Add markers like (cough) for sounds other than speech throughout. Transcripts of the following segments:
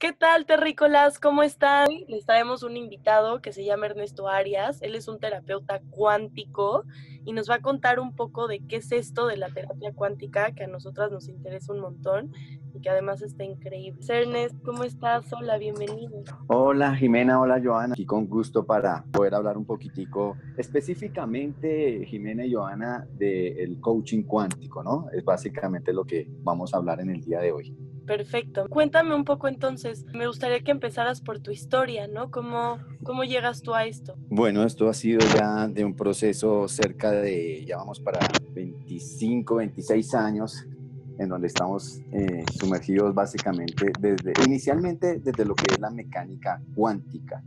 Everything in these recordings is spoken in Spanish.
¿Qué tal, terrícolas? ¿Cómo están? Les traemos un invitado que se llama Ernesto Arias. Él es un terapeuta cuántico y nos va a contar un poco de qué es esto de la terapia cuántica, que a nosotras nos interesa un montón y que además está increíble. Ernest, ¿cómo estás? Hola, bienvenido. Hola, Jimena, hola, Joana. Aquí con gusto para poder hablar un poquitico específicamente, Jimena y Joana, del coaching cuántico, ¿no? Es básicamente lo que vamos a hablar en el día de hoy. Perfecto. Cuéntame un poco entonces. Me gustaría que empezaras por tu historia, ¿no? ¿Cómo, cómo llegas tú a esto? Bueno, esto ha sido ya de un proceso cerca de, ya vamos para 25, 26 años, en donde estamos eh, sumergidos básicamente desde, inicialmente desde lo que es la mecánica cuántica.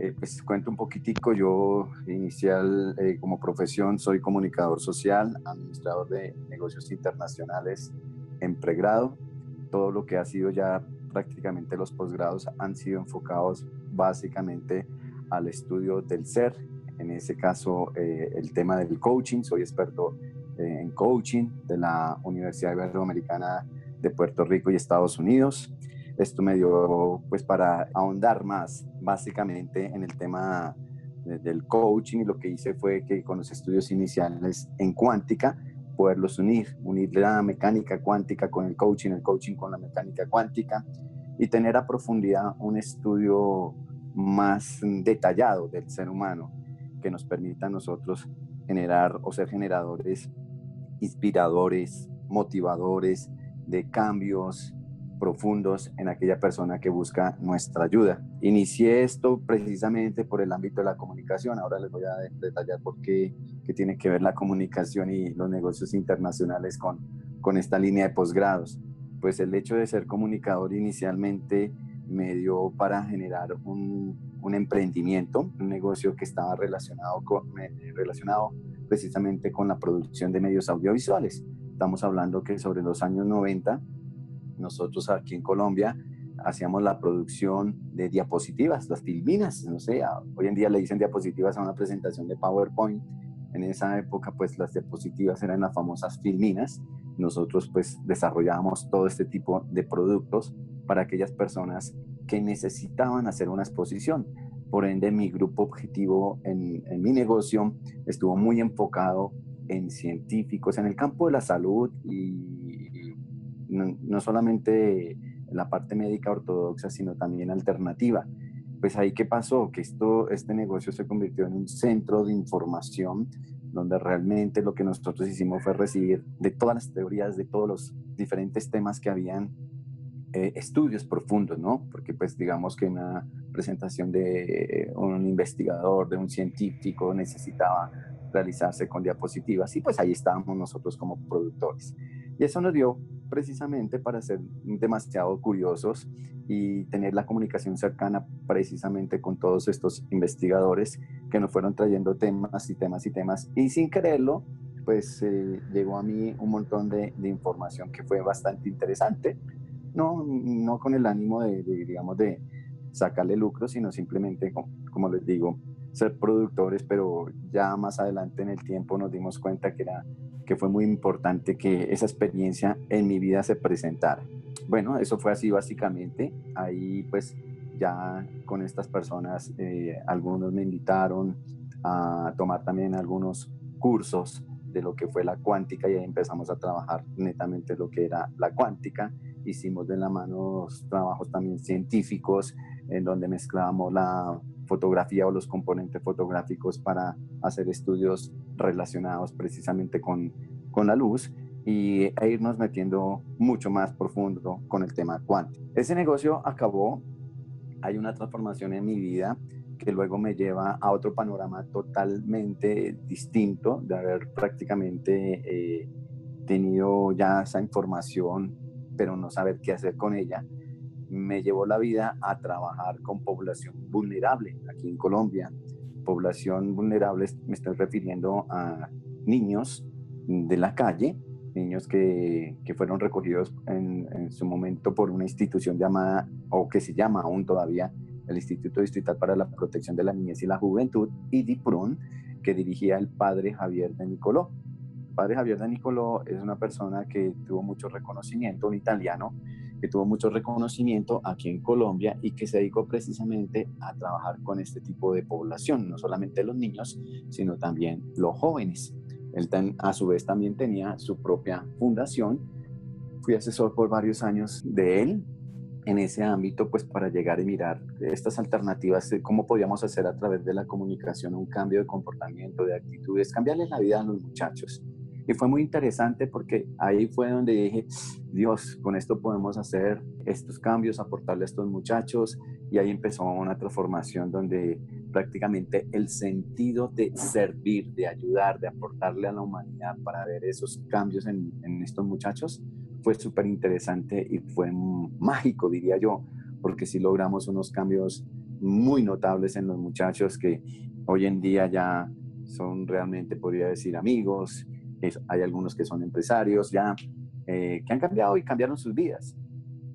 Eh, pues cuento un poquitico, yo inicial eh, como profesión soy comunicador social, administrador de negocios internacionales en pregrado todo lo que ha sido ya prácticamente los posgrados han sido enfocados básicamente al estudio del ser, en ese caso eh, el tema del coaching, soy experto eh, en coaching de la Universidad Iberoamericana de Puerto Rico y Estados Unidos. Esto me dio pues para ahondar más básicamente en el tema del coaching y lo que hice fue que con los estudios iniciales en cuántica poderlos unir, unir la mecánica cuántica con el coaching, el coaching con la mecánica cuántica y tener a profundidad un estudio más detallado del ser humano que nos permita a nosotros generar o ser generadores, inspiradores, motivadores de cambios, profundos en aquella persona que busca nuestra ayuda. Inicié esto precisamente por el ámbito de la comunicación. Ahora les voy a detallar por qué, tiene que ver la comunicación y los negocios internacionales con, con esta línea de posgrados. Pues el hecho de ser comunicador inicialmente me dio para generar un, un emprendimiento, un negocio que estaba relacionado, con, relacionado precisamente con la producción de medios audiovisuales. Estamos hablando que sobre los años 90 nosotros aquí en Colombia hacíamos la producción de diapositivas, las filminas, no sé, hoy en día le dicen diapositivas a una presentación de PowerPoint. En esa época, pues las diapositivas eran las famosas filminas. Nosotros pues desarrollábamos todo este tipo de productos para aquellas personas que necesitaban hacer una exposición. Por ende, mi grupo objetivo en, en mi negocio estuvo muy enfocado en científicos en el campo de la salud y no, solamente la parte médica ortodoxa, sino también alternativa. Pues ahí qué pasó, que esto, este negocio se convirtió en un centro de información donde realmente lo que nosotros hicimos fue recibir de todas las teorías, de todos los diferentes temas que habían eh, estudios profundos, ¿no? Porque pues digamos que una presentación de un investigador, de un científico necesitaba realizarse con diapositivas y pues ahí estábamos nosotros como productores. Y eso nos dio precisamente para ser demasiado curiosos y tener la comunicación cercana precisamente con todos estos investigadores que nos fueron trayendo temas y temas y temas. Y sin quererlo, pues eh, llegó a mí un montón de, de, información que fue bastante interesante. No, no con el ánimo de, digamos, de sacarle lucro, sino simplemente, como, como les digo, ser productores, pero ya más adelante en el tiempo nos dimos cuenta que era que fue muy importante que esa experiencia en mi vida se presentara. Bueno, eso fue así básicamente. Ahí pues ya con estas personas, eh, algunos me invitaron a tomar también algunos cursos de lo que fue la cuántica y ahí empezamos a trabajar netamente lo que era la cuántica. Hicimos de la mano trabajos también científicos en donde mezclábamos la fotografía o los componentes fotográficos para hacer estudios relacionados precisamente con, con la luz y, e irnos metiendo mucho más profundo con el tema cuántico. Ese negocio acabó, hay una transformación en mi vida que luego me lleva a otro panorama totalmente distinto de haber prácticamente eh, tenido ya esa información, pero no saber qué hacer con ella me llevó la vida a trabajar con población vulnerable aquí en Colombia. Población vulnerable, me estoy refiriendo a niños de la calle, niños que, que fueron recogidos en, en, su momento por una institución llamada, o que se llama aún todavía, el Instituto Distrital para la Protección de la Niñez y la Juventud, IDIPRUN, que dirigía el padre Javier de Nicoló. El padre Javier de Nicoló es una persona que tuvo mucho reconocimiento, un italiano, que tuvo mucho reconocimiento aquí en Colombia y que se dedicó precisamente a trabajar con este tipo de población, no solamente los niños, sino también los jóvenes. Él a su vez también tenía su propia fundación. Fui asesor por varios años de él en ese ámbito, pues para llegar y mirar estas alternativas, cómo podíamos hacer a través de la comunicación un cambio de comportamiento, de actitudes, cambiarles la vida a los muchachos. Y fue muy interesante porque ahí fue donde dije, Dios, con esto podemos hacer estos cambios, aportarle a estos muchachos. Y ahí empezó una transformación donde prácticamente el sentido de servir, de ayudar, de aportarle a la humanidad para ver esos cambios en, en estos muchachos fue súper interesante y fue mágico, diría yo, porque sí logramos unos cambios muy notables en los muchachos que hoy en día ya son realmente, podría decir, amigos, hay algunos que son empresarios ya, eh, que han cambiado y cambiaron sus vidas,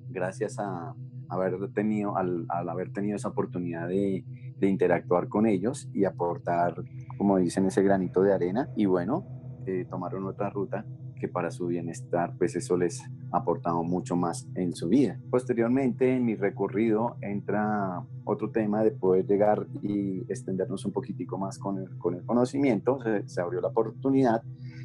gracias a haber tenido, al, haber tenido esa oportunidad de, de, interactuar con ellos y aportar, como dicen, ese granito de arena. Y bueno, eh, tomaron otra ruta que para su bienestar, pues eso les ha aportado mucho más en su vida. Posteriormente, en mi recorrido entra otro tema de poder llegar y extendernos un poquitico más con el, con el conocimiento. Se, se abrió la oportunidad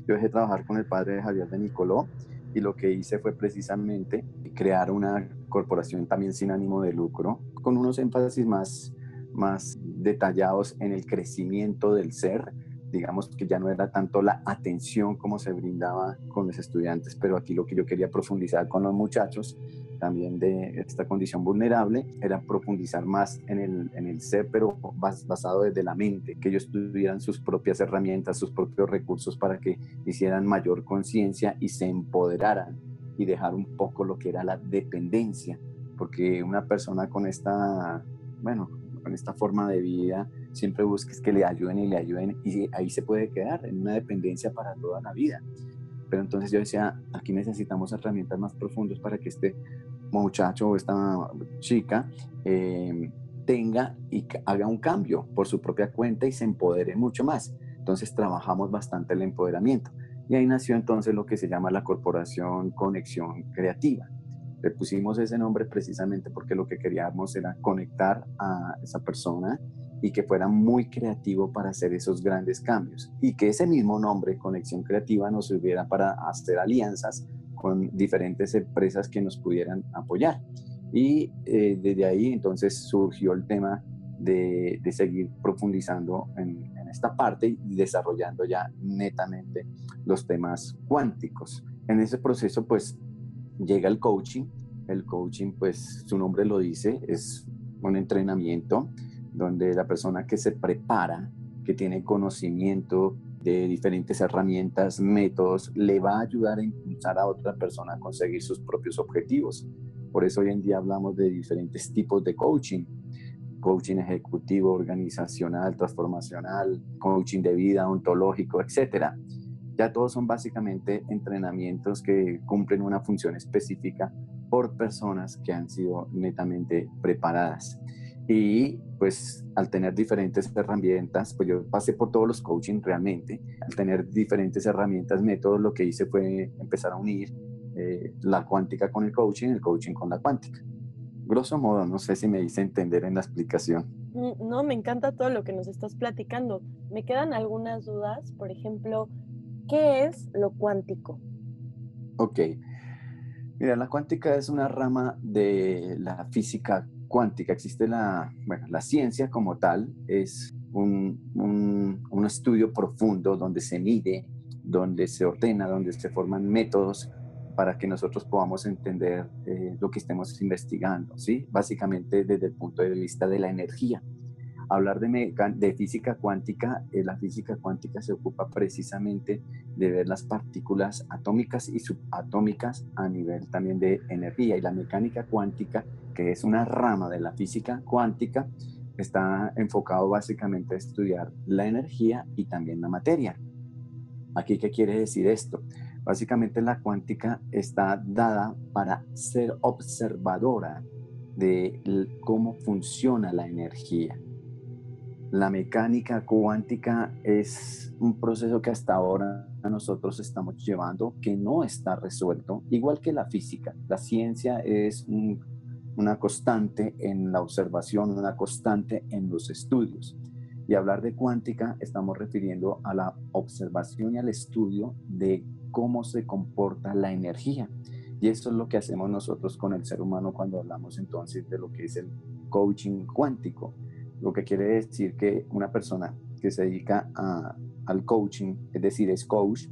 yo dejé de trabajar con el padre de Javier de Nicoló y lo que hice fue precisamente crear una corporación también sin ánimo de lucro, con unos énfasis más, más detallados en el crecimiento del ser, digamos que ya no era tanto la atención como se brindaba con los estudiantes, pero aquí lo que yo quería profundizar con los muchachos también de esta condición vulnerable era profundizar más en el, en el ser, pero basado desde la mente, que ellos tuvieran sus propias herramientas, sus propios recursos para que hicieran mayor conciencia y se empoderaran y dejar un poco lo que era la dependencia, porque una persona con esta, bueno, con esta forma de vida siempre busca que le ayuden y le ayuden y ahí se puede quedar en una dependencia para toda la vida. Pero entonces yo decía, aquí necesitamos herramientas más profundas para que este muchacho o esta chica eh, tenga y haga un cambio por su propia cuenta y se empodere mucho más. Entonces trabajamos bastante el empoderamiento. Y ahí nació entonces lo que se llama la Corporación Conexión Creativa. Le pusimos ese nombre precisamente porque lo que queríamos era conectar a esa persona y que fuera muy creativo para hacer esos grandes cambios y que ese mismo nombre, Conexión Creativa, nos sirviera para hacer alianzas con diferentes empresas que nos pudieran apoyar. Y eh, desde ahí entonces surgió el tema de, de seguir profundizando en, en, esta parte y desarrollando ya netamente los temas cuánticos. En ese proceso pues llega el coaching. El coaching pues su nombre lo dice, es un entrenamiento donde la persona que se prepara, que tiene conocimiento de diferentes herramientas, métodos, le va a ayudar a impulsar a otra persona a conseguir sus propios objetivos. Por eso hoy en día hablamos de diferentes tipos de coaching. Coaching ejecutivo, organizacional, transformacional, coaching de vida, ontológico, etc. Ya todos son básicamente entrenamientos que cumplen una función específica por personas que han sido netamente preparadas. Y pues al tener diferentes herramientas, pues yo pasé por todos los coaching realmente, al tener diferentes herramientas, métodos, lo que hice fue empezar a unir eh, la cuántica con el coaching, el coaching con la cuántica. Grosso modo, no sé si me hice entender en la explicación. Mm, no, me encanta todo lo que nos estás platicando. Me quedan algunas dudas, por ejemplo, ¿qué es lo cuántico? Ok. Mira, la cuántica es una rama de la física cuántica, existe la, bueno, la ciencia como tal, es un, un, estudio profundo donde se mide, donde se ordena, donde se forman métodos para que nosotros podamos entender eh, lo que estemos investigando, ¿sí? Básicamente desde el punto de vista de la energía. Hablar de, de física cuántica, eh, la física cuántica se ocupa precisamente de ver las partículas atómicas y subatómicas a nivel también de energía y la mecánica cuántica que es una rama de la física cuántica, está enfocado básicamente a estudiar la energía y también la materia. Aquí, ¿qué quiere decir esto? Básicamente la cuántica está dada para ser observadora de cómo funciona la energía. La mecánica cuántica es un proceso que hasta ahora nosotros estamos llevando que no está resuelto, igual que la física. La ciencia es una constante en la observación, una constante en los estudios. Y hablar de cuántica estamos refiriendo a la observación y al estudio de cómo se comporta la energía. Y eso es lo que hacemos nosotros con el ser humano cuando hablamos entonces de lo que es el coaching cuántico lo que quiere decir que una persona que se dedica al coaching, es decir, es coach,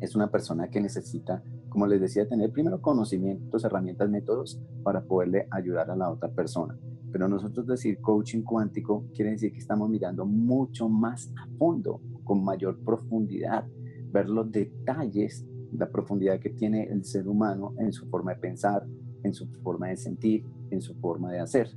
es una persona que necesita, como les decía, tener primero conocimientos, herramientas, métodos para poderle ayudar a la otra persona. Pero nosotros decir coaching cuántico quiere decir que estamos mirando mucho más a fondo, con mayor profundidad, ver los detalles, la profundidad que tiene el ser humano en su forma de pensar, en su forma de sentir, en su forma de hacer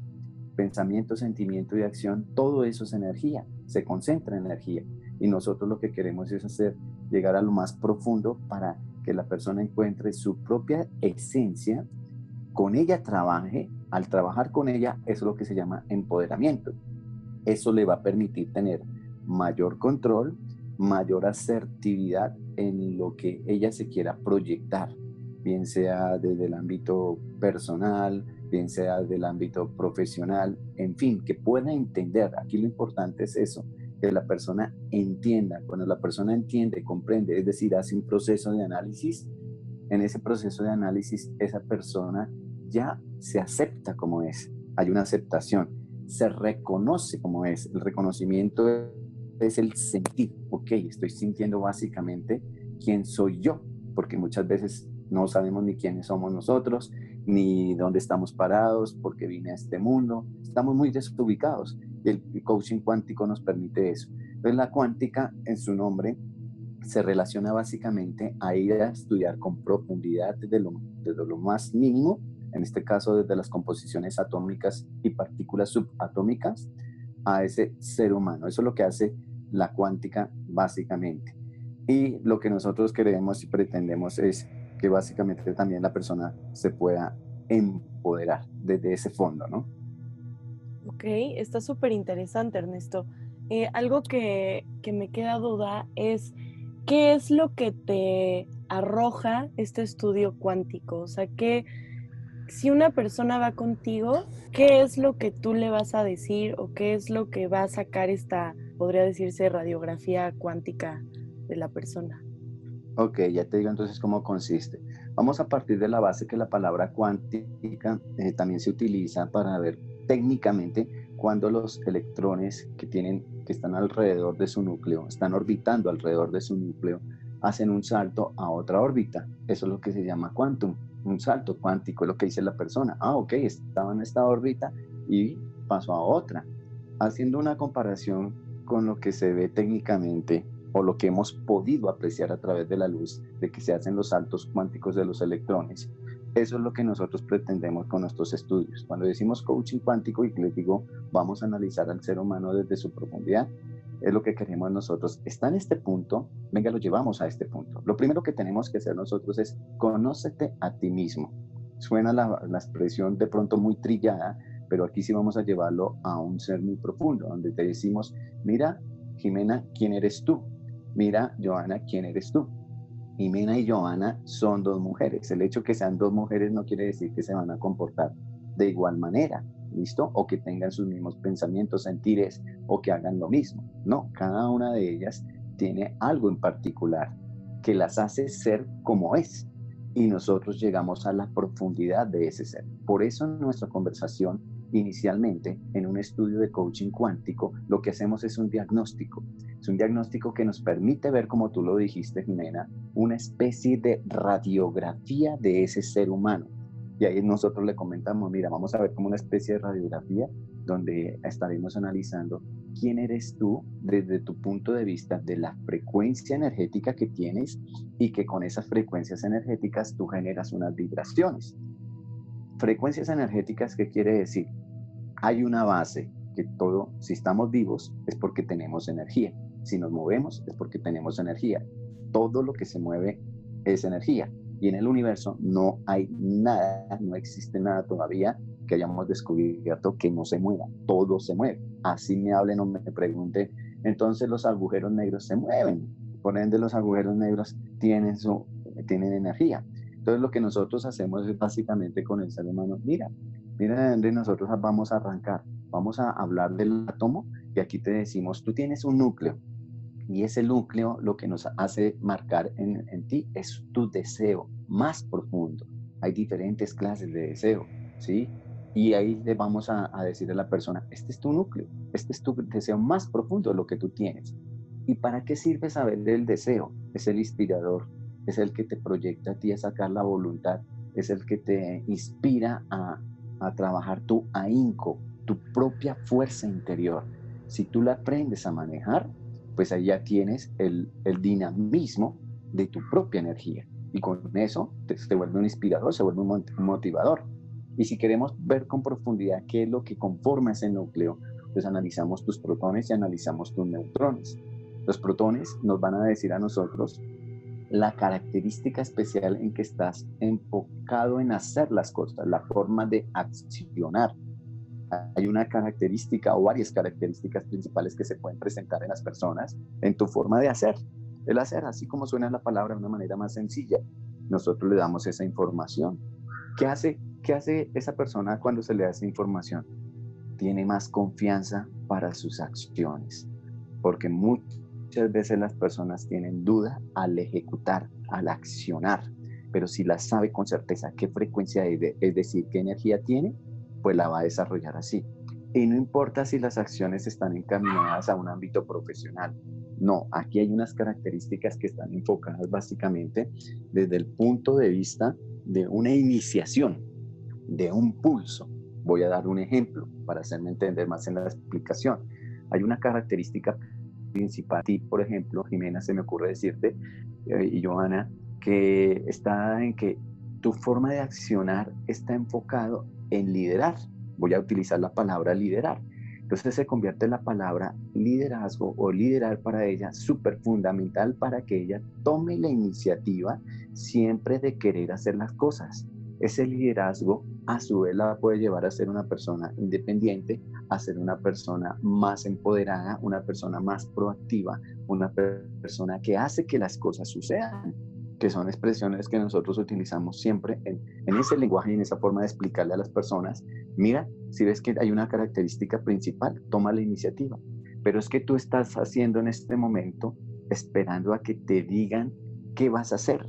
pensamiento, sentimiento y acción, todo eso es energía, se concentra en energía. Y nosotros lo que queremos es hacer, llegar a lo más profundo para que la persona encuentre su propia esencia, con ella trabaje, al trabajar con ella, eso es lo que se llama empoderamiento. Eso le va a permitir tener mayor control, mayor asertividad en lo que ella se quiera proyectar, bien sea desde el ámbito personal, bien sea del ámbito profesional, en fin, que pueda entender. Aquí lo importante es eso, que la persona entienda. Cuando la persona entiende, comprende, es decir, hace un proceso de análisis, en ese proceso de análisis esa persona ya se acepta como es. Hay una aceptación, se reconoce como es. El reconocimiento es el sentir, ok, estoy sintiendo básicamente quién soy yo, porque muchas veces no sabemos ni quiénes somos nosotros, ni dónde estamos parados, porque vine a este mundo. Estamos muy desubicados y el coaching cuántico nos permite eso. Entonces la cuántica en su nombre se relaciona básicamente a ir a estudiar con profundidad desde lo, desde lo más mínimo, en este caso desde las composiciones atómicas y partículas subatómicas, a ese ser humano. Eso es lo que hace la cuántica básicamente. Y lo que nosotros queremos y pretendemos es que básicamente también la persona se pueda empoderar desde ese fondo, ¿no? Ok, está súper interesante, Ernesto. Eh, algo que, que me queda duda es, ¿qué es lo que te arroja este estudio cuántico? O sea, que si una persona va contigo, ¿qué es lo que tú le vas a decir o qué es lo que va a sacar esta, podría decirse, radiografía cuántica de la persona? Ok, ya te digo entonces cómo consiste. Vamos a partir de la base que la palabra cuántica eh, también se utiliza para ver técnicamente cuando los electrones que tienen que están alrededor de su núcleo, están orbitando alrededor de su núcleo, hacen un salto a otra órbita. Eso es lo que se llama quantum, un salto cuántico, es lo que dice la persona. Ah, ok, estaba en esta órbita y pasó a otra. Haciendo una comparación con lo que se ve técnicamente o lo que hemos podido apreciar a través de la luz de que se hacen los saltos cuánticos de los electrones. Eso es lo que nosotros pretendemos con nuestros estudios. Cuando decimos coaching cuántico y les digo, vamos a analizar al ser humano desde su profundidad, es lo que queremos nosotros. Está en este punto, venga, lo llevamos a este punto. Lo primero que tenemos que hacer nosotros es conócete a ti mismo. Suena la, la expresión de pronto muy trillada, pero aquí sí vamos a llevarlo a un ser muy profundo, donde te decimos, mira, Jimena, ¿quién eres tú? Mira, Joana, ¿quién eres tú? Y Mina y Joana son dos mujeres. El hecho que sean dos mujeres no quiere decir que se van a comportar de igual manera, ¿listo? O que tengan sus mismos pensamientos, sentires o que hagan lo mismo. No, cada una de ellas tiene algo en particular que las hace ser como es. Y nosotros llegamos a la profundidad de ese ser. Por eso en nuestra conversación inicialmente en un estudio de coaching cuántico, lo que hacemos es un diagnóstico. Un diagnóstico que nos permite ver, como tú lo dijiste, Jimena, una especie de radiografía de ese ser humano. Y ahí nosotros le comentamos, mira, vamos a ver como una especie de radiografía donde estaremos analizando quién eres tú desde tu punto de vista de la frecuencia energética que tienes y que con esas frecuencias energéticas tú generas unas vibraciones. Frecuencias energéticas, ¿qué quiere decir? Hay una base que todo, si estamos vivos, es porque tenemos energía. Si nos movemos, es porque tenemos energía. Todo lo que se mueve es energía. Y en el universo no hay nada, no existe nada todavía que hayamos descubierto que no se mueva, todo se mueve. Así me hablen o me pregunten, entonces los agujeros negros se mueven, por ende los agujeros negros tienen, su, tienen energía. Entonces lo que nosotros hacemos es básicamente con el ser humano, mira, mira Henry, nosotros vamos a arrancar, vamos a hablar del átomo y aquí te decimos, tú tienes un núcleo, y ese núcleo lo que nos hace marcar en, en, ti es tu deseo más profundo. Hay diferentes clases de deseo, ¿sí? Y ahí le vamos a, decir a la persona, este es tu núcleo, este es tu deseo más profundo, lo que tú tienes. ¿Y para qué sirve saber del deseo? Es el inspirador, es el que te proyecta a ti a sacar la voluntad, es el que te inspira a, a trabajar tu ahínco, tu propia fuerza interior. Si tú la aprendes a manejar, pues ahí ya tienes el, el dinamismo de tu propia energía. Y con eso te, te, vuelve un inspirador, se vuelve un motivador. Y si queremos ver con profundidad qué es lo que conforma ese núcleo, pues analizamos tus protones y analizamos tus neutrones. Los protones nos van a decir a nosotros la característica especial en que estás enfocado en hacer las cosas, la forma de accionar, hay una característica o varias características principales que se pueden presentar en las personas en tu forma de hacer. El hacer, así como suena la palabra de una manera más sencilla, nosotros le damos esa información. ¿Qué hace, qué hace esa persona cuando se le da esa información? Tiene más confianza para sus acciones, porque muchas veces las personas tienen duda al ejecutar, al accionar, pero si la sabe con certeza qué frecuencia es, es decir, qué energía tiene, pues la va a desarrollar así. Y no importa si las acciones están encaminadas a un ámbito profesional. No, aquí hay unas características que están enfocadas básicamente desde el punto de vista de una iniciación, de un pulso. Voy a dar un ejemplo para hacerme entender más en la explicación. Hay una característica principal, por ejemplo, Jimena, se me ocurre decirte, eh, y Johanna, que está en que tu forma de accionar está enfocado en liderar. Voy a utilizar la palabra liderar. Entonces se convierte la palabra liderazgo o liderar para ella súper fundamental para que ella tome la iniciativa siempre de querer hacer las cosas. Ese liderazgo a su vez la puede llevar a ser una persona independiente, a ser una persona más empoderada, una persona más proactiva, una persona que hace que las cosas sucedan que son expresiones que nosotros utilizamos siempre en, ese lenguaje y en esa forma de explicarle a las personas, mira, si ves que hay una característica principal, toma la iniciativa. Pero es que tú estás haciendo en este momento esperando a que te digan qué vas a hacer.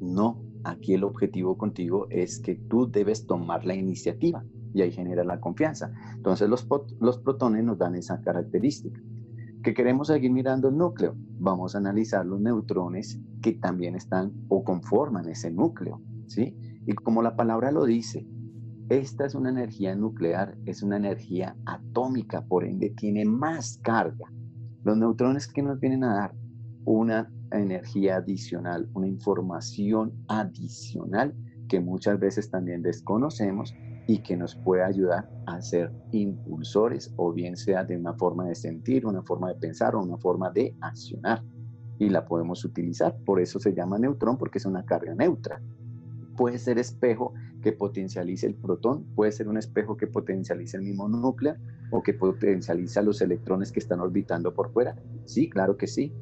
No, aquí el objetivo contigo es que tú debes tomar la iniciativa y ahí genera la confianza. Entonces los, los protones nos dan esa característica que queremos seguir mirando el núcleo, vamos a analizar los neutrones que también están o conforman ese núcleo, ¿sí? Y como la palabra lo dice, esta es una energía nuclear, es una energía atómica, por ende tiene más carga. Los neutrones que nos vienen a dar una energía adicional, una información adicional que muchas veces también desconocemos y que nos puede ayudar a ser impulsores o bien sea de una forma de sentir, una forma de pensar o una forma de accionar. Y la podemos utilizar, por eso se llama neutrón porque es una carga neutra. Puede ser espejo que potencialice el protón, puede ser un espejo que potencialice el mismo núcleo o que potencializa los electrones que están orbitando por fuera. Sí, claro que sí,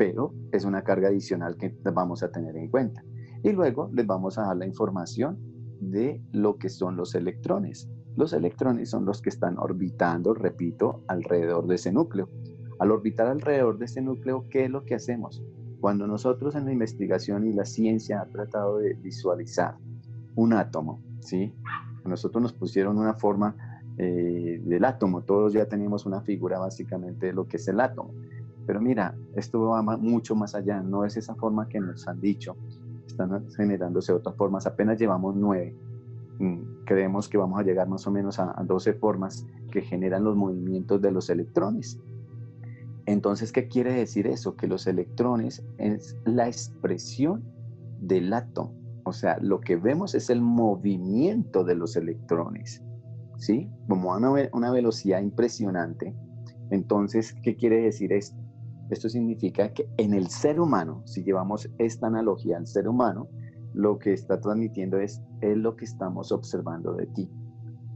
pero es una carga adicional que vamos a tener en cuenta. Y luego les vamos a dar la información de lo que son los electrones. Los electrones son los que están orbitando, repito, alrededor de ese núcleo. Al orbitar alrededor de ese núcleo, ¿qué es lo que hacemos? Cuando nosotros en la investigación y la ciencia ha tratado de visualizar un átomo, ¿sí? Nosotros nos pusieron una forma eh, del átomo, todos ya tenemos una figura básicamente de lo que es el átomo. Pero mira, esto va mucho más allá, no es esa forma que nos han dicho, están generándose otras formas. Apenas llevamos nueve. Mm, creemos que vamos a llegar más o menos a, 12 formas que generan los movimientos de los electrones. Entonces, ¿qué quiere decir eso? Que los electrones es la expresión del átomo. O sea, lo que vemos es el movimiento de los electrones. ¿Sí? Como a una velocidad impresionante. Entonces, ¿qué quiere decir esto? Esto significa que en el ser humano, si llevamos esta analogía al ser humano, lo que está transmitiendo es, es lo que estamos observando de ti.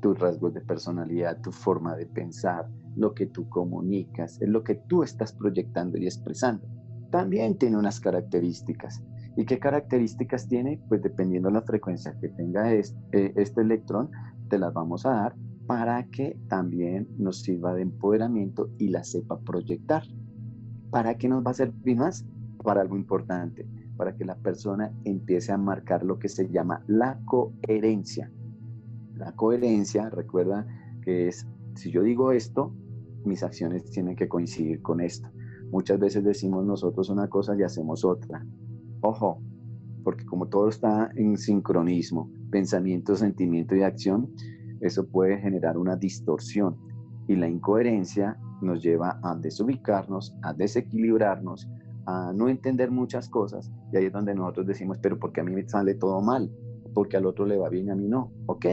tus rasgos de personalidad, tu forma de pensar, lo que tú comunicas, es lo que tú estás proyectando y expresando. También tiene unas características. ¿Y qué características tiene? Pues dependiendo de la frecuencia que tenga este, este electrón, te las vamos a dar para que también nos sirva de empoderamiento y la sepa proyectar. ¿Para qué nos va a servir más? Para algo importante, para que la persona empiece a marcar lo que se llama la coherencia. La coherencia, recuerda que es, si yo digo esto, mis acciones tienen que coincidir con esto. Muchas veces decimos nosotros una cosa y hacemos otra. Ojo, porque como todo está en sincronismo, pensamiento, sentimiento y acción, eso puede generar una distorsión y la incoherencia nos lleva a desubicarnos, a desequilibrarnos, a no entender muchas cosas y ahí es donde nosotros decimos, pero porque a mí me sale todo mal, porque al otro le va bien y a mí no. Ok,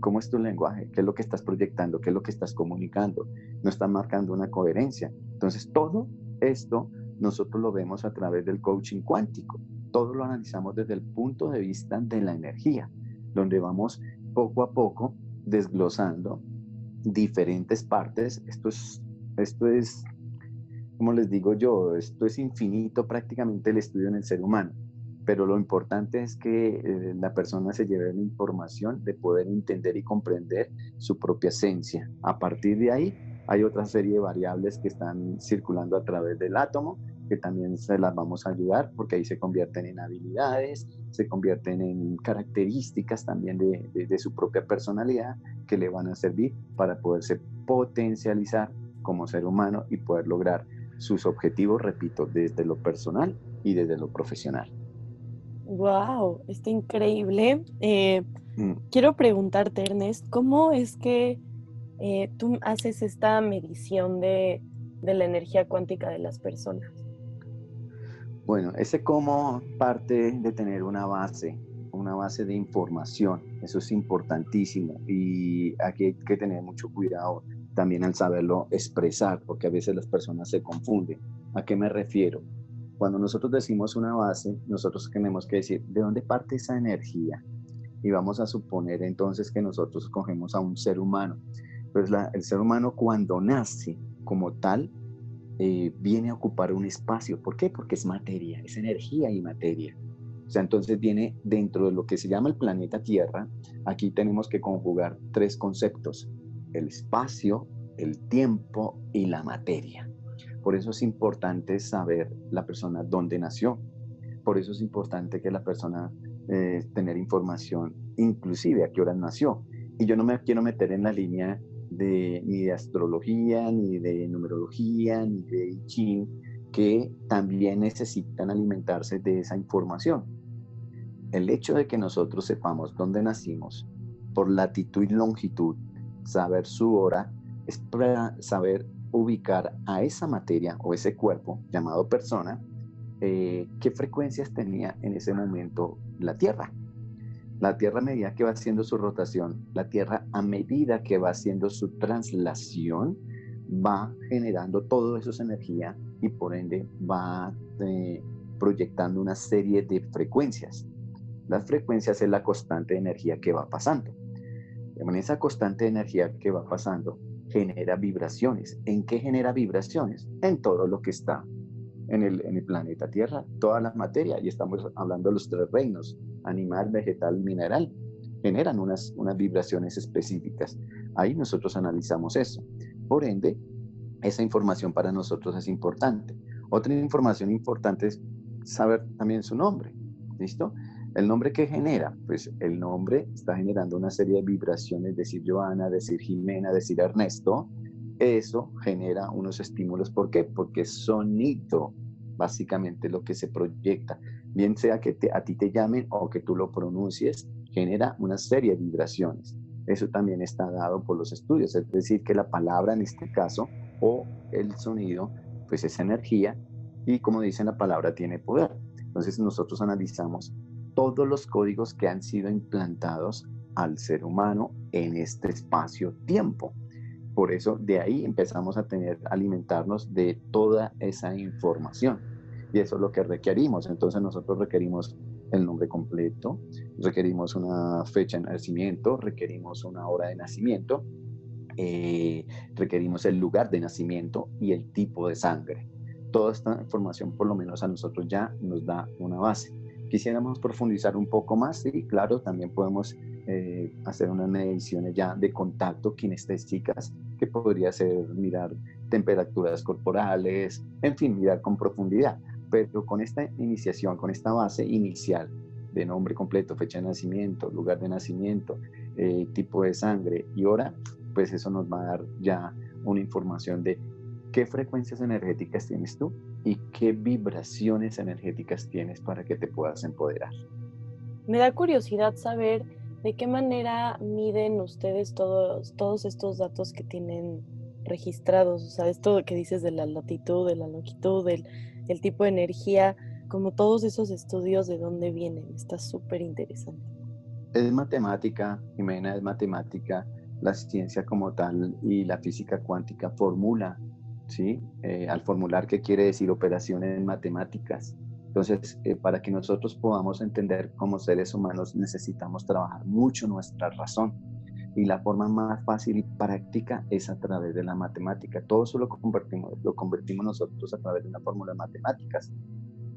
¿cómo es tu lenguaje? ¿Qué es lo que estás proyectando? ¿Qué es lo que estás comunicando? No está marcando una coherencia. Entonces todo esto nosotros lo vemos a través del coaching cuántico. Todo lo analizamos desde el punto de vista de la energía, donde vamos poco a poco desglosando diferentes partes. Esto es, esto es, como les digo yo, esto es infinito prácticamente el estudio en el ser humano. Pero lo importante es que eh, la persona se lleve la información de poder entender y comprender su propia esencia. A partir de ahí, hay otra serie de variables que están circulando a través del átomo que también se las vamos a ayudar porque ahí se convierten en habilidades, se convierten en características también de, de, su propia personalidad que le van a servir para poderse potencializar como ser humano y poder lograr sus objetivos, repito, desde lo personal y desde lo profesional. ¡Wow! Está increíble. Eh, mm. Quiero preguntarte, Ernest, ¿cómo es que eh, tú haces esta medición de, de la energía cuántica de las personas? Bueno, ese como parte de tener una base, una base de información, eso es importantísimo y aquí hay que tener mucho cuidado también al saberlo expresar, porque a veces las personas se confunden. ¿A qué me refiero? Cuando nosotros decimos una base, nosotros tenemos que decir de dónde parte esa energía. Y vamos a suponer entonces que nosotros cogemos a un ser humano. Pues el ser humano cuando nace como tal, eh, viene a ocupar un espacio. ¿Por qué? Porque es materia, es energía y materia. O sea, entonces viene dentro de lo que se llama el planeta Tierra. Aquí tenemos que conjugar tres conceptos, el espacio, el tiempo y la materia. Por eso es importante saber la persona dónde nació. Por eso es importante que la persona eh, tener información, inclusive a qué hora nació. Y yo no me quiero meter en la línea de, ni de astrología, ni de numerología, ni de I Ching, que también necesitan alimentarse de esa información. El hecho de que nosotros sepamos dónde nacimos, por latitud y longitud, saber su hora, es para saber ubicar a esa materia o ese cuerpo llamado persona, eh, qué frecuencias tenía en ese momento la Tierra. La Tierra a medida que va haciendo su rotación, la Tierra a medida que va haciendo su traslación, va generando todo eso es energía y por ende va eh, proyectando una serie de frecuencias. Las frecuencias es la constante de energía que va pasando. En esa constante de energía que va pasando genera vibraciones. ¿En qué genera vibraciones? En todo lo que está en el, en el planeta Tierra, todas las materias, y estamos hablando de los tres reinos, animal, vegetal, mineral, generan unas, unas vibraciones específicas. Ahí nosotros analizamos eso. Por ende, esa información para nosotros es importante. Otra información importante es saber también su nombre. ¿Listo? El nombre que genera, pues el nombre está generando una serie de vibraciones, decir Joana, decir Jimena, decir Ernesto. Eso genera unos estímulos. ¿Por qué? Porque es sonido, básicamente lo que se proyecta bien sea que a ti te llamen o que tú lo pronuncies, genera una serie de vibraciones. Eso también está dado por los estudios, es decir, que la palabra en este caso o el sonido, pues es energía y como dicen la palabra tiene poder. Entonces nosotros analizamos todos los códigos que han sido implantados al ser humano en este espacio-tiempo. Por eso de ahí empezamos a tener, alimentarnos de toda esa información y eso es lo que requerimos. Entonces nosotros requerimos el nombre completo, requerimos una fecha de nacimiento, requerimos una hora de nacimiento, eh, requerimos el lugar de nacimiento y el tipo de sangre. Toda esta información, por lo menos a nosotros ya nos da una base. Quisiéramos profundizar un poco más y claro, también podemos eh, hacer unas mediciones ya de contacto kinestésicas, que podría ser mirar temperaturas corporales, en fin, mirar con profundidad. Pero con esta iniciación, con esta base inicial de nombre completo, fecha de nacimiento, lugar de nacimiento, eh, tipo de sangre y hora, pues eso nos va a dar ya una información de qué frecuencias energéticas tienes tú y qué vibraciones energéticas tienes para que te puedas empoderar. Me da curiosidad saber de qué manera miden ustedes todos, todos estos datos que tienen registrados, o sea, esto que dices de la latitud, de la longitud, del, del tipo de energía, como todos esos estudios de dónde vienen, está súper interesante. Es matemática, Jimena, es matemática, la ciencia como tal y la física cuántica formula, ¿sí? Eh, al formular qué quiere decir operaciones matemáticas. Entonces, eh, para que nosotros podamos entender como seres humanos necesitamos trabajar mucho nuestra razón. Y la forma más fácil y práctica es a través de la matemática. Todo eso lo convertimos, lo convertimos nosotros a través de una fórmula de matemáticas.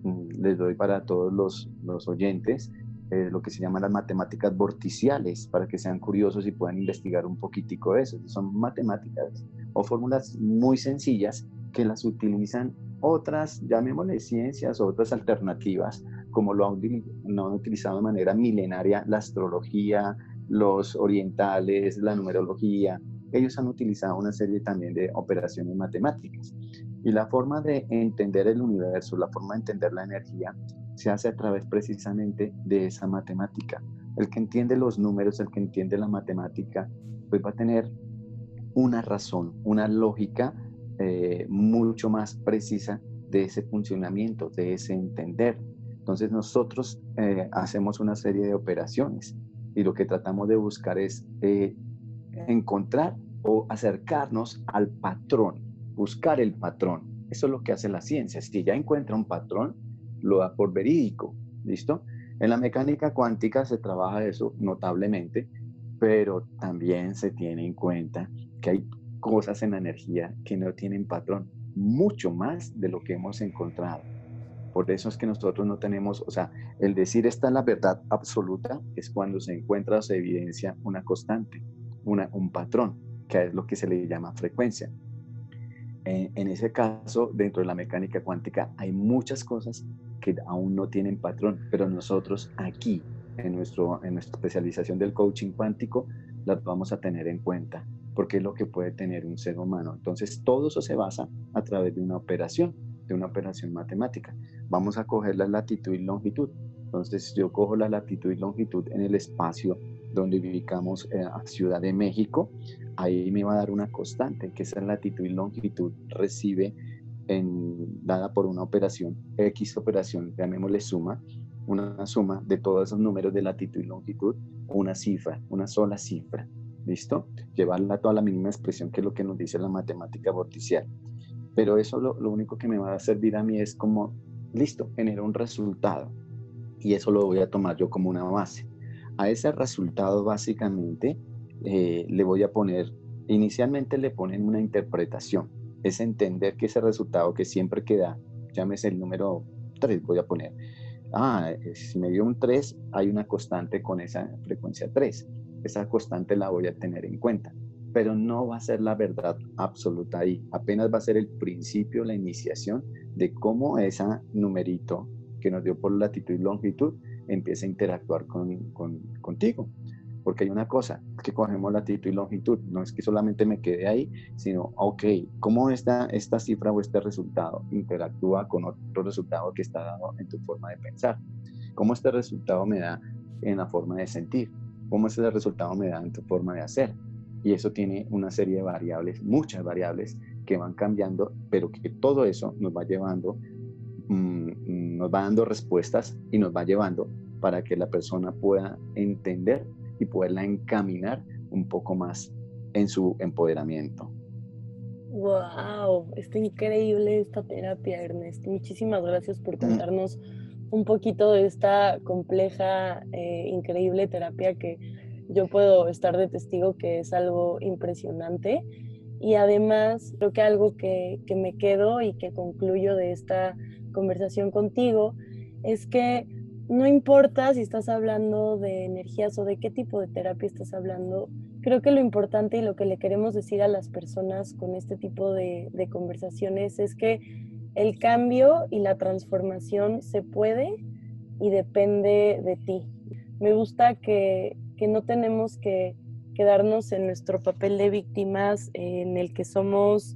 Mm, les doy para todos los, los oyentes eh, lo que se llaman las matemáticas vorticiales, para que sean curiosos y puedan investigar un poquitico de eso. Son matemáticas o fórmulas muy sencillas que las utilizan otras, llamémosle ciencias o otras alternativas, como lo han, han utilizado de manera milenaria la astrología, los orientales, la numerología. Ellos han utilizado una serie también de operaciones matemáticas. Y la forma de entender el universo, la forma de entender la energía, se hace a través precisamente de esa matemática. El que entiende los números, el que entiende la matemática, pues va a tener una razón, una lógica eh, mucho más precisa de ese funcionamiento, de ese entender. Entonces nosotros eh, hacemos una serie de operaciones y lo que tratamos de buscar es eh, encontrar o acercarnos al patrón, buscar el patrón. Eso es lo que hace la ciencia. Si ya encuentra un patrón, lo da por verídico, ¿listo? En la mecánica cuántica se trabaja eso notablemente, pero también se tiene en cuenta que hay cosas en la energía que no tienen patrón, mucho más de lo que hemos encontrado. Por eso es que nosotros no tenemos, o sea, el decir esta es la verdad absoluta es cuando se encuentra o se evidencia una constante, una, un patrón, que es lo que se le llama frecuencia. En, en ese caso, dentro de la mecánica cuántica, hay muchas cosas que aún no tienen patrón, pero nosotros aquí, en, nuestro, en nuestra especialización del coaching cuántico, las vamos a tener en cuenta, porque es lo que puede tener un ser humano. Entonces, todo eso se basa a través de una operación, de una operación matemática. Vamos a coger la latitud y longitud. Entonces, yo cojo la latitud y longitud en el espacio donde ubicamos eh, a Ciudad de México, ahí me va a dar una constante, que esa latitud y longitud recibe en, dada por una operación, X operación, llamémosle suma, una suma de todos esos números de latitud y longitud, una cifra, una sola cifra. ¿Listo? Llevarla toda la mínima expresión que es lo que nos dice la matemática vorticial. Pero eso lo, lo único que me va a servir a mí es como, listo, genera un resultado. Y eso lo voy a tomar yo como una base. A ese resultado básicamente eh, le voy a poner, inicialmente le ponen una interpretación es entender que ese resultado que siempre queda, llámese el número 3, voy a poner, ah, eh, si me dio un 3, hay una constante con esa frecuencia 3. Esa constante la voy a tener en cuenta, pero no va a ser la verdad absoluta ahí. Apenas va a ser el principio, la iniciación de cómo ese numerito que nos dio por latitud y longitud empieza a interactuar con, contigo. Porque hay una cosa, que cogemos latitud y longitud, no es que solamente me quede ahí, sino, ok, ¿cómo esta, esta cifra o este resultado interactúa con otro resultado que está dado en tu forma de pensar? ¿Cómo este resultado me da en la forma de sentir? ¿Cómo este resultado me da en tu forma de hacer? Y eso tiene una serie de variables, muchas variables que van cambiando, pero que todo eso nos va llevando, mm, nos va dando respuestas y nos va llevando para que la persona pueda entender y poderla encaminar un poco más en su empoderamiento. ¡Wow! Está increíble esta terapia, Ernest. Muchísimas gracias por mm. contarnos un poquito de esta compleja, eh, increíble terapia que yo puedo estar de testigo que es algo impresionante. Y además, creo que algo que, que me quedo y que concluyo de esta conversación contigo es que no importa si estás hablando de energías o de qué tipo de terapia estás hablando, creo que lo importante y lo que le queremos decir a las personas con este tipo de, conversaciones es que el cambio y la transformación se puede y depende de ti. Me gusta que no tenemos que quedarnos en nuestro papel de víctimas en el que somos,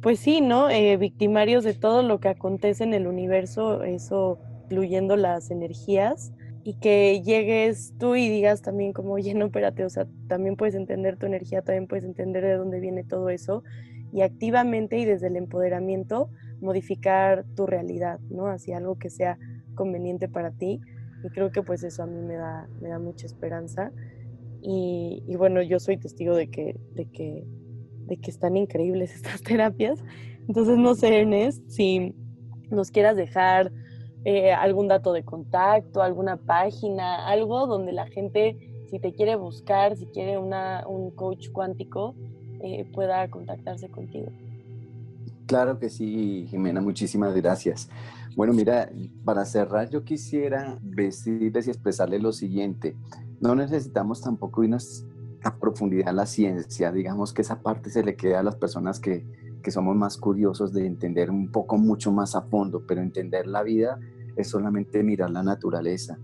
pues sí, ¿no? Eh, victimarios de todo lo que acontece en el universo, eso incluyendo las energías, y que llegues tú y digas también como, oye, no, espérate, o sea, también puedes entender tu energía, también puedes entender de dónde viene todo eso, y activamente y desde el empoderamiento modificar tu realidad, ¿no? Hacia algo que sea conveniente para ti. Y creo que pues eso a mí me da, me da mucha esperanza. Y, y bueno, yo soy testigo de que, de, que, de que están increíbles (laughs) estas terapias. Entonces, no sé, Ernest, si nos quieras dejar eh, algún dato de contacto, alguna página, algo donde la gente, si te quiere buscar, si quiere una, un coach cuántico, eh, pueda contactarse contigo. Claro que sí, Jimena, muchísimas gracias. Bueno, mira, para cerrar yo quisiera decirles y expresarles lo siguiente. No necesitamos tampoco irnos a profundidad la ciencia, digamos que esa parte se le queda a las personas que, que somos más curiosos de entender un poco mucho más a fondo, pero entender la vida es solamente mirar la naturaleza.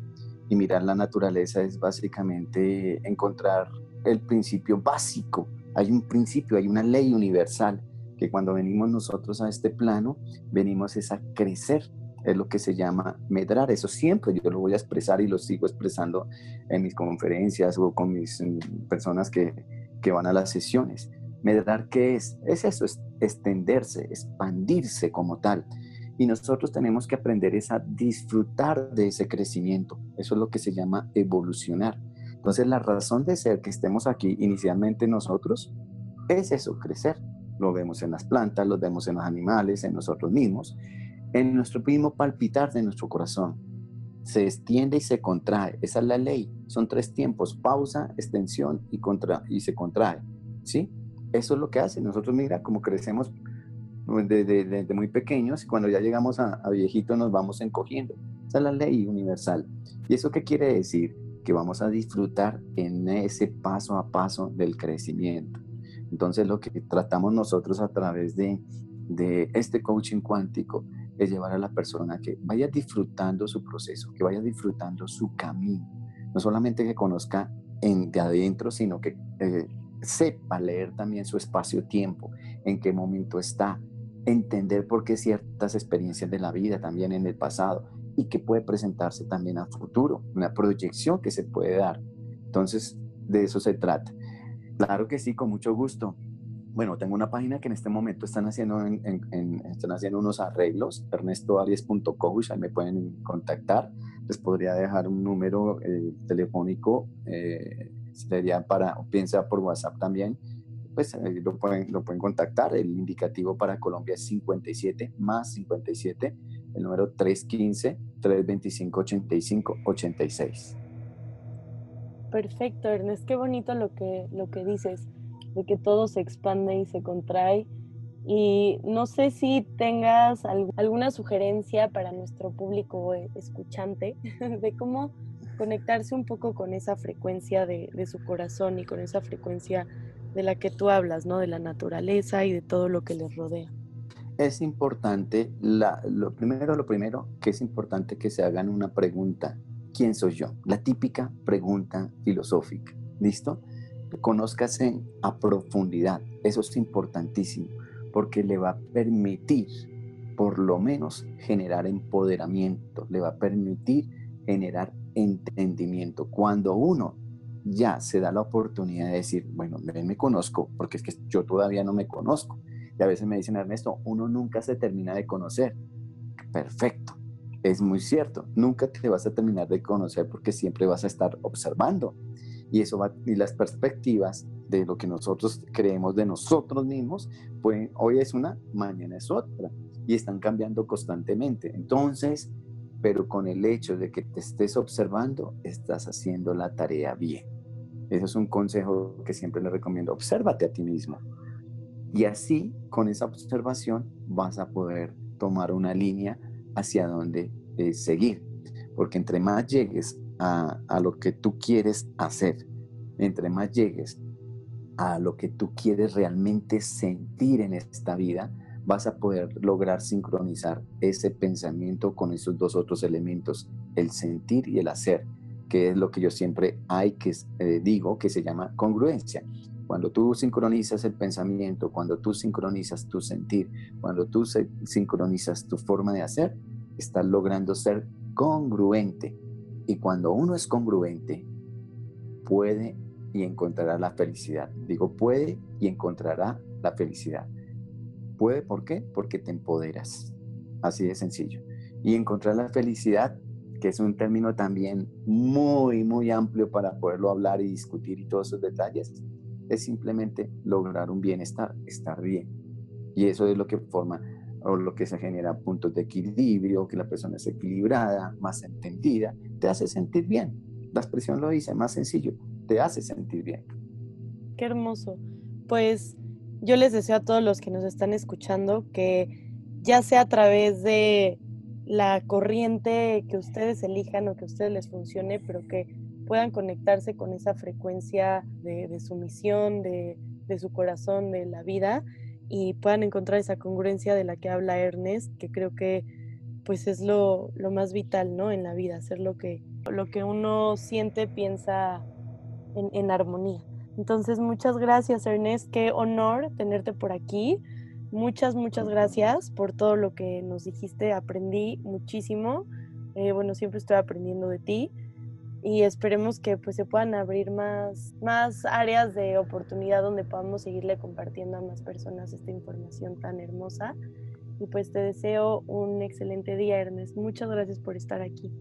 Y mirar la naturaleza es básicamente encontrar el principio básico. Hay un principio, hay una ley universal que cuando venimos nosotros a este plano, venimos es a crecer, es lo que se llama medrar. Eso siempre yo lo voy a expresar y lo sigo expresando en mis conferencias o con mis mm, personas que, que van a las sesiones. Medrar, ¿qué es? Es eso, es extenderse, expandirse como tal. Y nosotros tenemos que aprender es a disfrutar de ese crecimiento. Eso es lo que se llama evolucionar. Entonces, la razón de ser que estemos aquí inicialmente nosotros es eso, crecer. Lo vemos en las plantas, lo vemos en los animales, en nosotros mismos, en nuestro mismo palpitar de nuestro corazón. Se extiende y se contrae. Esa es la ley. Son tres tiempos, pausa, extensión y, contra, y se contrae. ¿Sí? Eso es lo que hace. Nosotros, mira, como crecemos desde, muy pequeños y cuando ya llegamos a, a viejitos nos vamos encogiendo. Esa es la ley universal. ¿Y eso qué quiere decir? Que vamos a disfrutar en ese paso a paso del crecimiento. Entonces lo que tratamos nosotros a través de, de este coaching cuántico es llevar a la persona que vaya disfrutando su proceso, que vaya disfrutando su camino. No solamente que conozca en, de adentro, sino que eh, sepa leer también su espacio-tiempo, en qué momento está, entender por qué ciertas experiencias de la vida también en el pasado y que puede presentarse también a futuro, una proyección que se puede dar. Entonces, de eso se trata. Claro que sí, con mucho gusto. Bueno, tengo una página que en este momento están haciendo, en, están haciendo unos arreglos, ernestoaries.coach, ahí me pueden contactar. Les podría dejar un número eh, telefónico, eh, sería para, piensa por WhatsApp también, pues eh, lo, pueden, lo pueden contactar. El indicativo para Colombia es 57 más 57, el número 315-325-85-86. Perfecto, Ernest, qué bonito lo que, lo que dices, de que todo se expande y se contrae. Y no sé si tengas alguna sugerencia para nuestro público eh, escuchante (laughs) de cómo conectarse un poco con esa frecuencia de, de su corazón y con esa frecuencia de la que tú hablas, ¿no? De la naturaleza y de todo lo que les rodea. Es importante, la, lo primero, lo primero, que es importante que se hagan una pregunta. ¿Quién soy yo? La típica pregunta filosófica. ¿Listo? Conózcase a profundidad. Eso es importantísimo porque le va a permitir, por lo menos, generar empoderamiento, le va a permitir generar entendimiento. Cuando uno ya se da la oportunidad de decir, bueno, me conozco, porque es que yo todavía no me conozco. Y a veces me dicen, Ernesto, uno nunca se termina de conocer. Perfecto, es muy cierto, nunca te vas a terminar de conocer porque siempre vas a estar observando. Y eso va, y las perspectivas de lo que nosotros creemos de nosotros mismos, pues hoy es una, mañana es otra, y están cambiando constantemente. Entonces, pero con el hecho de que te estés observando, estás haciendo la tarea bien. Ese es un consejo que siempre le recomiendo. Obsérvate a ti mismo. Y así, con esa observación, vas a poder tomar una línea hacia donde eh, seguir. Porque entre más llegues a, lo que tú quieres hacer, entre más llegues a lo que tú quieres realmente sentir en esta vida, vas a poder lograr sincronizar ese pensamiento con esos dos otros elementos, el sentir y el hacer, que es lo que yo siempre hay que eh, digo que se llama congruencia. Cuando tú sincronizas el pensamiento, cuando tú sincronizas tu sentir, cuando tú sincronizas tu forma de hacer, estás logrando ser congruente. Y cuando uno es congruente, puede y encontrará la felicidad. Digo, puede y encontrará la felicidad. Puede, ¿por qué? Porque te empoderas. Así de sencillo. Y encontrar la felicidad, que es un término también muy, muy amplio para poderlo hablar y discutir y todos esos detalles, es simplemente lograr un bienestar, estar bien. Y eso es lo que forma o lo que se genera puntos de equilibrio, que la persona es equilibrada, más entendida, te hace sentir bien. La expresión lo dice, más sencillo, te hace sentir bien. Qué hermoso. Pues yo les deseo a todos los que nos están escuchando que ya sea a través de la corriente que ustedes elijan o que a ustedes les funcione, pero que puedan conectarse con esa frecuencia de, su misión, de, su corazón, de la vida y puedan encontrar esa congruencia de la que habla Ernest, que creo que pues es lo, más vital, ¿no? En la vida, hacer lo que, lo que uno siente, piensa en, armonía. Entonces, muchas gracias, Ernest. Qué honor tenerte por aquí. Muchas, muchas gracias por todo lo que nos dijiste. Aprendí muchísimo. Eh, bueno, siempre estoy aprendiendo de ti y esperemos que pues se puedan abrir más, más áreas de oportunidad donde podamos seguirle compartiendo a más personas esta información tan hermosa. Y pues te deseo un excelente día, Ernest. Muchas gracias por estar aquí.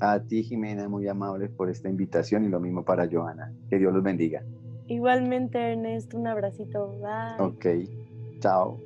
A ti, Jimena, muy amable por esta invitación y lo mismo para Joana. Que Dios los bendiga. Igualmente, Ernest, un abracito. Bye. Ok, chao.